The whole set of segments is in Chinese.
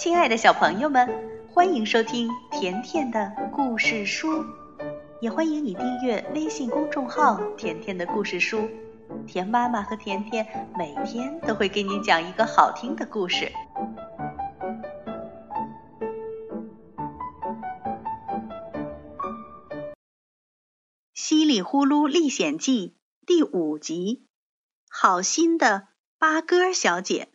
亲爱的小朋友们，欢迎收听甜甜的故事书，也欢迎你订阅微信公众号“甜甜的故事书”。甜妈妈和甜甜每天都会给你讲一个好听的故事。《稀里呼噜历险记》第五集：好心的八哥小姐。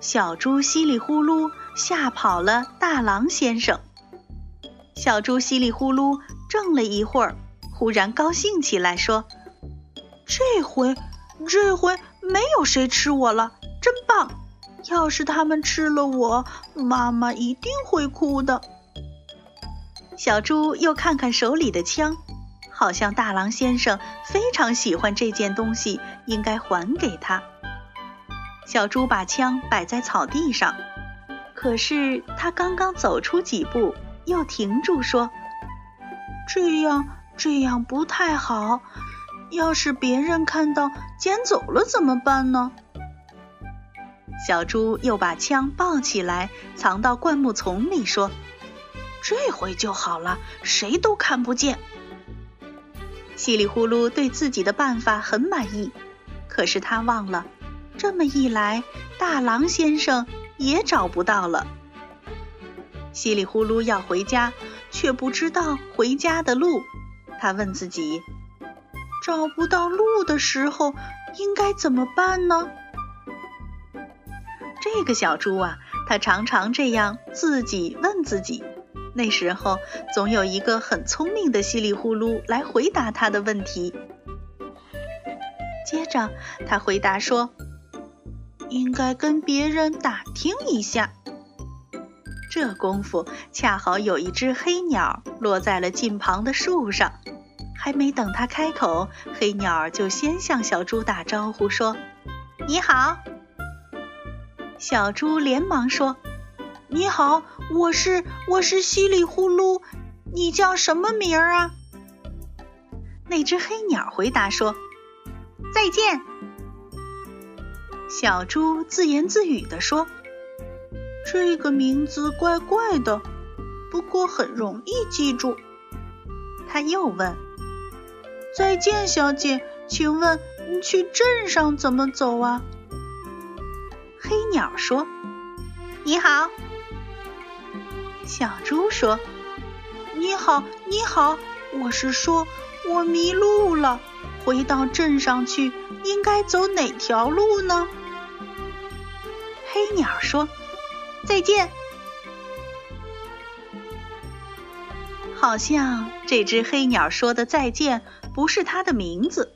小猪稀里呼噜吓跑了大狼先生。小猪稀里呼噜怔了一会儿，忽然高兴起来，说：“这回，这回没有谁吃我了，真棒！要是他们吃了我，妈妈一定会哭的。”小猪又看看手里的枪，好像大狼先生非常喜欢这件东西，应该还给他。小猪把枪摆在草地上，可是他刚刚走出几步，又停住，说：“这样这样不太好，要是别人看到捡走了怎么办呢？”小猪又把枪抱起来，藏到灌木丛里，说：“这回就好了，谁都看不见。”稀里呼噜对自己的办法很满意，可是他忘了。这么一来，大狼先生也找不到了。稀里呼噜要回家，却不知道回家的路。他问自己：找不到路的时候，应该怎么办呢？这个小猪啊，他常常这样自己问自己。那时候，总有一个很聪明的稀里呼噜来回答他的问题。接着，他回答说。应该跟别人打听一下。这功夫，恰好有一只黑鸟落在了近旁的树上。还没等他开口，黑鸟就先向小猪打招呼说：“你好。”小猪连忙说：“你好，我是我是稀里呼噜，你叫什么名儿啊？”那只黑鸟回答说：“再见。”小猪自言自语地说：“这个名字怪怪的，不过很容易记住。”他又问：“再见，小姐，请问去镇上怎么走啊？”黑鸟说：“你好。”小猪说：“你好，你好，我是说，我迷路了，回到镇上去，应该走哪条路呢？”黑鸟说：“再见。”好像这只黑鸟说的再见不是它的名字。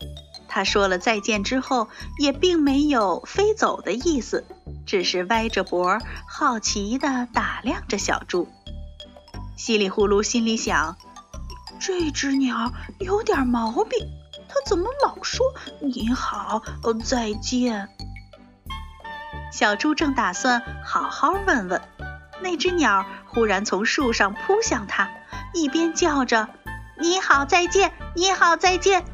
它说了再见之后，也并没有飞走的意思，只是歪着脖，好奇的打量着小猪。稀里呼噜心里想：这只鸟有点毛病，它怎么老说你好，再见？小猪正打算好好问问，那只鸟忽然从树上扑向它，一边叫着“你好，再见，你好，再见”，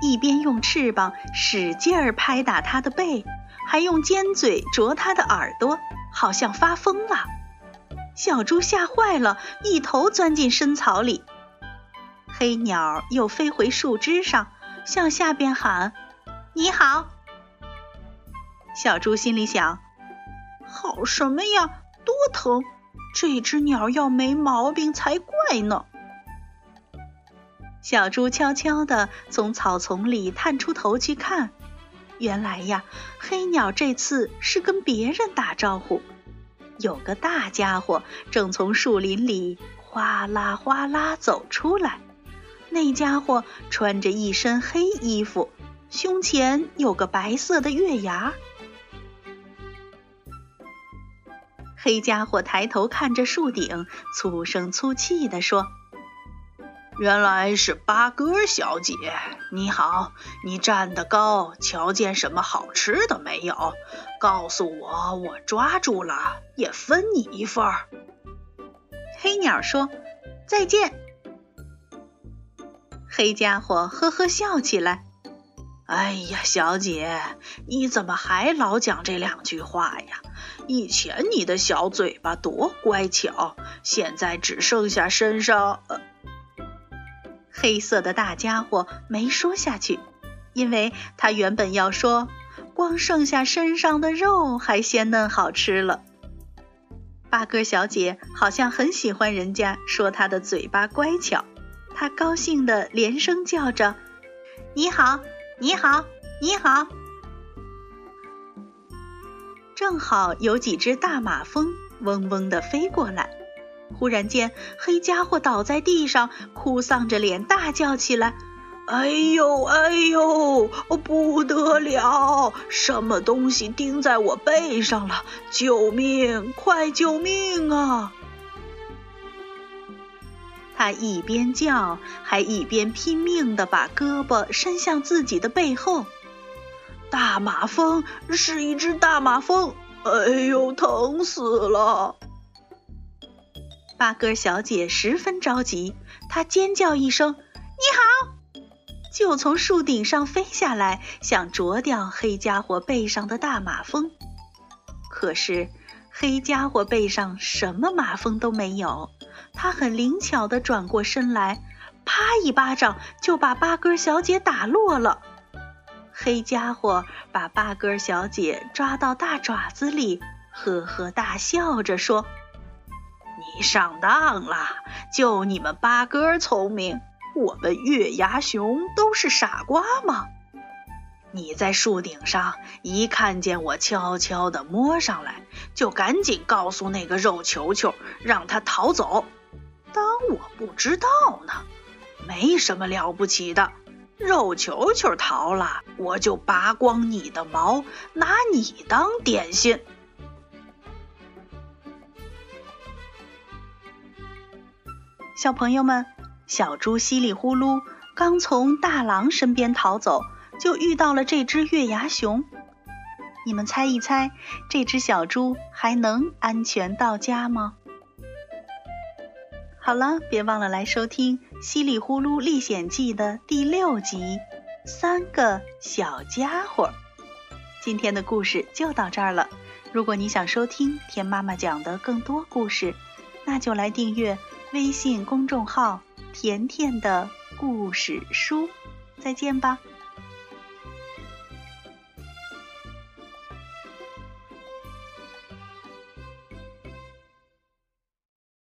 一边用翅膀使劲儿拍打它的背，还用尖嘴啄它的耳朵，好像发疯了。小猪吓坏了，一头钻进深草里。黑鸟又飞回树枝上，向下边喊：“你好。”小猪心里想：“好什么呀，多疼！这只鸟要没毛病才怪呢。”小猪悄悄地从草丛里探出头去看，原来呀，黑鸟这次是跟别人打招呼。有个大家伙正从树林里哗啦哗啦走出来，那家伙穿着一身黑衣服，胸前有个白色的月牙。黑家伙抬头看着树顶，粗声粗气地说：“原来是八哥小姐，你好，你站得高，瞧见什么好吃的没有？告诉我，我抓住了也分你一份。”黑鸟说：“再见。”黑家伙呵呵笑起来。哎呀，小姐，你怎么还老讲这两句话呀？以前你的小嘴巴多乖巧，现在只剩下身上……呃，黑色的大家伙没说下去，因为他原本要说，光剩下身上的肉还鲜嫩好吃了。八哥小姐好像很喜欢人家说她的嘴巴乖巧，她高兴的连声叫着：“你好，你好，你好！”正好有几只大马蜂嗡嗡的飞过来，忽然间，黑家伙倒在地上，哭丧着脸大叫起来。哎呦哎呦，不得了！什么东西钉在我背上了？救命！快救命啊！他一边叫，还一边拼命的把胳膊伸向自己的背后。大马蜂是一只大马蜂！哎呦，疼死了！八哥小姐十分着急，她尖叫一声：“你好！”就从树顶上飞下来，想啄掉黑家伙背上的大马蜂。可是黑家伙背上什么马蜂都没有，他很灵巧地转过身来，啪一巴掌就把八哥小姐打落了。黑家伙把八哥小姐抓到大爪子里，呵呵大笑着说：“你上当了，就你们八哥聪明。”我们月牙熊都是傻瓜吗？你在树顶上一看见我悄悄地摸上来，就赶紧告诉那个肉球球，让他逃走，当我不知道呢？没什么了不起的，肉球球逃了，我就拔光你的毛，拿你当点心。小朋友们。小猪稀里呼噜刚从大狼身边逃走，就遇到了这只月牙熊。你们猜一猜，这只小猪还能安全到家吗？好了，别忘了来收听《稀里呼噜历险记》的第六集《三个小家伙》。今天的故事就到这儿了。如果你想收听田妈妈讲的更多故事，那就来订阅微信公众号。甜甜的故事书，再见吧。